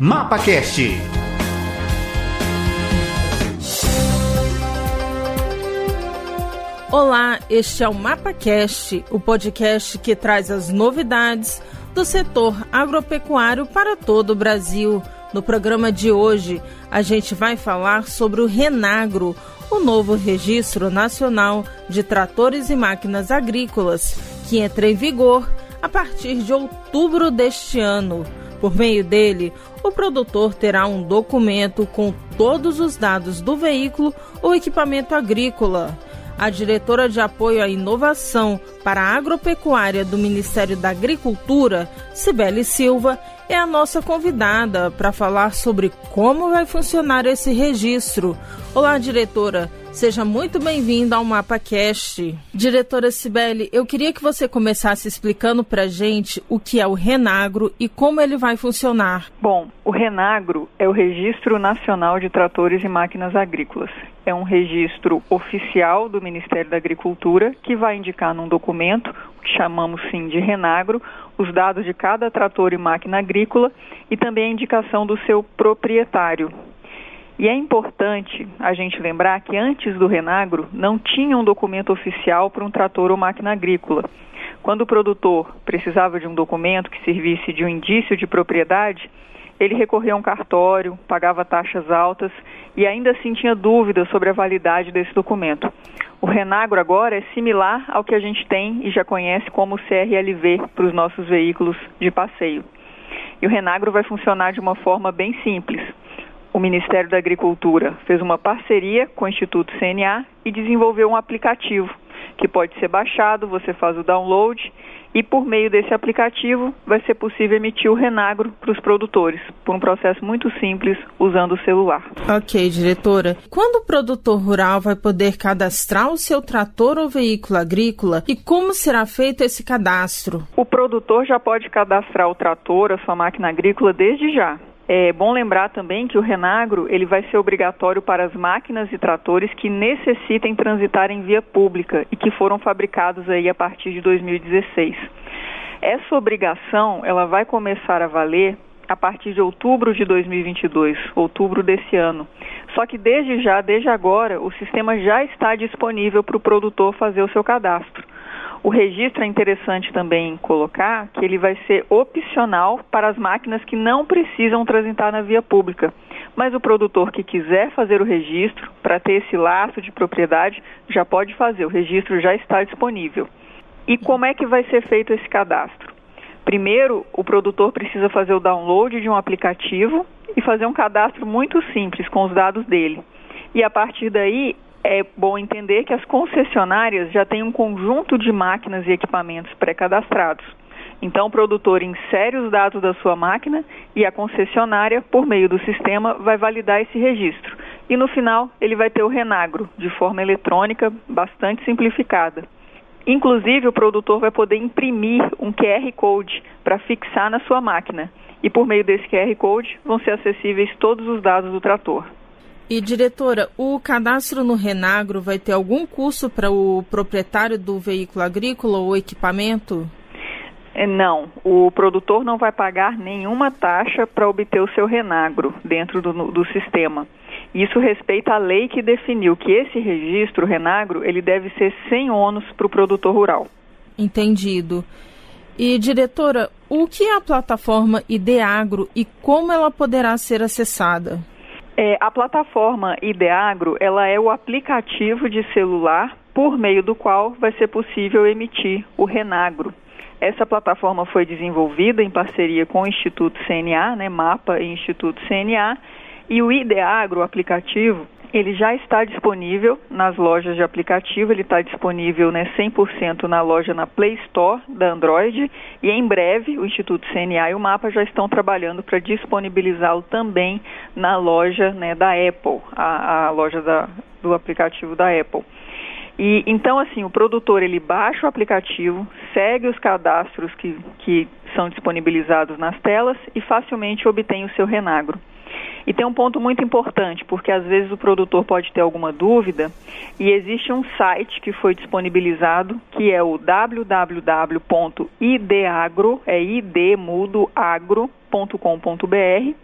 MapaCast. Olá, este é o MapaCast, o podcast que traz as novidades do setor agropecuário para todo o Brasil. No programa de hoje, a gente vai falar sobre o Renagro, o novo Registro Nacional de Tratores e Máquinas Agrícolas, que entra em vigor a partir de outubro deste ano. Por meio dele, o produtor terá um documento com todos os dados do veículo ou equipamento agrícola. A diretora de apoio à inovação para a agropecuária do Ministério da Agricultura, Cibele Silva, é a nossa convidada para falar sobre como vai funcionar esse registro. Olá, diretora. Seja muito bem-vinda ao MapaCast. Diretora Cibele, eu queria que você começasse explicando para gente o que é o Renagro e como ele vai funcionar. Bom, o Renagro é o Registro Nacional de Tratores e Máquinas Agrícolas. É um registro oficial do Ministério da Agricultura que vai indicar num documento, que chamamos sim de Renagro, os dados de cada trator e máquina agrícola e também a indicação do seu proprietário, e é importante a gente lembrar que antes do Renagro não tinha um documento oficial para um trator ou máquina agrícola. Quando o produtor precisava de um documento que servisse de um indício de propriedade, ele recorria a um cartório, pagava taxas altas e ainda assim tinha dúvidas sobre a validade desse documento. O Renagro agora é similar ao que a gente tem e já conhece como CRLV para os nossos veículos de passeio. E o Renagro vai funcionar de uma forma bem simples o Ministério da Agricultura fez uma parceria com o Instituto CNA e desenvolveu um aplicativo que pode ser baixado, você faz o download e por meio desse aplicativo vai ser possível emitir o renagro para os produtores, por um processo muito simples, usando o celular. Ok, diretora. Quando o produtor rural vai poder cadastrar o seu trator ou veículo agrícola e como será feito esse cadastro? O produtor já pode cadastrar o trator, a sua máquina agrícola desde já. É bom lembrar também que o Renagro ele vai ser obrigatório para as máquinas e tratores que necessitem transitar em via pública e que foram fabricados aí a partir de 2016. Essa obrigação ela vai começar a valer a partir de outubro de 2022, outubro desse ano. Só que desde já, desde agora, o sistema já está disponível para o produtor fazer o seu cadastro. O registro é interessante também colocar que ele vai ser opcional para as máquinas que não precisam transitar na via pública. Mas o produtor que quiser fazer o registro, para ter esse laço de propriedade, já pode fazer, o registro já está disponível. E como é que vai ser feito esse cadastro? Primeiro, o produtor precisa fazer o download de um aplicativo e fazer um cadastro muito simples com os dados dele. E a partir daí, é bom entender que as concessionárias já têm um conjunto de máquinas e equipamentos pré-cadastrados. Então, o produtor insere os dados da sua máquina e a concessionária, por meio do sistema, vai validar esse registro. E no final, ele vai ter o renagro, de forma eletrônica, bastante simplificada. Inclusive, o produtor vai poder imprimir um QR Code para fixar na sua máquina. E por meio desse QR Code vão ser acessíveis todos os dados do trator. E diretora, o cadastro no Renagro vai ter algum custo para o proprietário do veículo agrícola ou equipamento? É, não, o produtor não vai pagar nenhuma taxa para obter o seu Renagro dentro do, do sistema. Isso respeita a lei que definiu que esse registro, Renagro, ele deve ser sem ônus para o produtor rural. Entendido. E, diretora, o que é a plataforma Ideagro e como ela poderá ser acessada? É, a plataforma Ideagro ela é o aplicativo de celular por meio do qual vai ser possível emitir o Renagro. Essa plataforma foi desenvolvida em parceria com o Instituto CNA, né, MAPA e Instituto CNA, e o Ideagro, o aplicativo, ele já está disponível nas lojas de aplicativo, ele está disponível né, 100% na loja na Play Store da Android e em breve o Instituto CNA e o Mapa já estão trabalhando para disponibilizá-lo também na loja né, da Apple, a, a loja da, do aplicativo da Apple. E então assim, o produtor ele baixa o aplicativo, segue os cadastros que, que são disponibilizados nas telas e facilmente obtém o seu renagro. E tem um ponto muito importante, porque às vezes o produtor pode ter alguma dúvida e existe um site que foi disponibilizado, que é o www.idagro, é idmudoagro.com.br,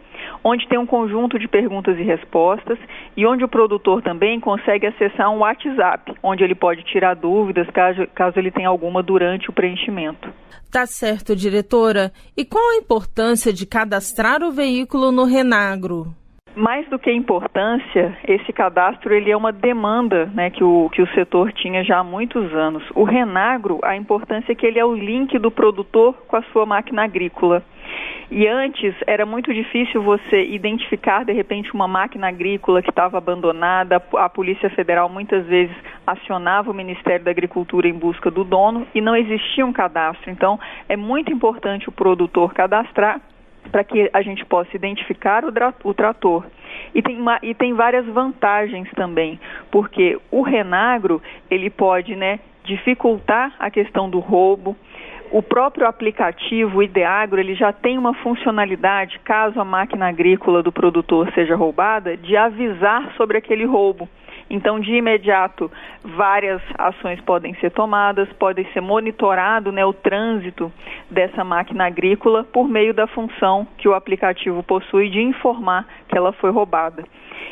onde tem um conjunto de perguntas e respostas e onde o produtor também consegue acessar um WhatsApp, onde ele pode tirar dúvidas caso, caso ele tenha alguma durante o preenchimento. Tá certo, diretora. E qual a importância de cadastrar o veículo no Renagro? Mais do que importância, esse cadastro ele é uma demanda né, que, o, que o setor tinha já há muitos anos. O Renagro, a importância é que ele é o link do produtor com a sua máquina agrícola. E antes era muito difícil você identificar de repente uma máquina agrícola que estava abandonada. A Polícia Federal muitas vezes acionava o Ministério da Agricultura em busca do dono e não existia um cadastro. Então é muito importante o produtor cadastrar para que a gente possa identificar o, o trator. E tem, uma, e tem várias vantagens também, porque o renagro ele pode né, dificultar a questão do roubo. O próprio aplicativo Ideagro ele já tem uma funcionalidade, caso a máquina agrícola do produtor seja roubada, de avisar sobre aquele roubo. Então, de imediato, várias ações podem ser tomadas, pode ser monitorado né, o trânsito dessa máquina agrícola por meio da função que o aplicativo possui de informar que ela foi roubada.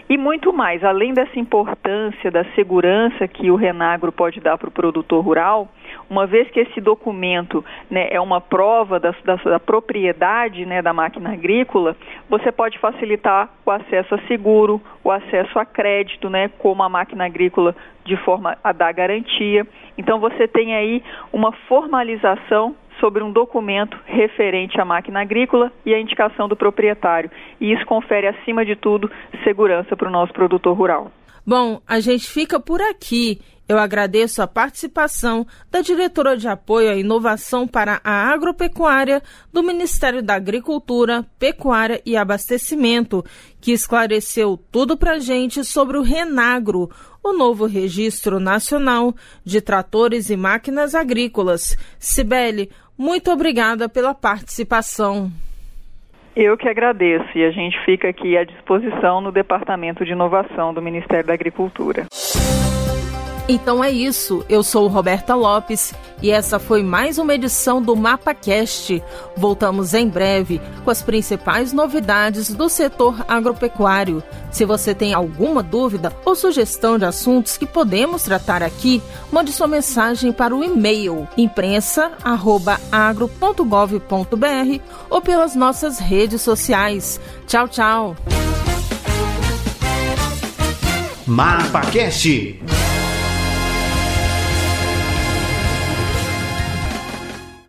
E muito mais, além dessa importância da segurança que o Renagro pode dar para o produtor rural, uma vez que esse documento né, é uma prova da, da, da propriedade né, da máquina agrícola, você pode facilitar o acesso a seguro, o acesso a crédito, né, como a máquina agrícola de forma a dar garantia. Então você tem aí uma formalização sobre um documento referente à máquina agrícola e a indicação do proprietário. E isso confere, acima de tudo, segurança para o nosso produtor rural. Bom, a gente fica por aqui. Eu agradeço a participação da diretora de apoio à inovação para a agropecuária do Ministério da Agricultura, Pecuária e Abastecimento, que esclareceu tudo para a gente sobre o Renagro, o novo Registro Nacional de Tratores e Máquinas Agrícolas. Sibele, muito obrigada pela participação. Eu que agradeço e a gente fica aqui à disposição no Departamento de Inovação do Ministério da Agricultura. Então é isso. Eu sou Roberta Lopes e essa foi mais uma edição do MapaCast. Voltamos em breve com as principais novidades do setor agropecuário. Se você tem alguma dúvida ou sugestão de assuntos que podemos tratar aqui, mande sua mensagem para o e-mail imprensa@agro.gov.br ou pelas nossas redes sociais. Tchau, tchau. MapaCast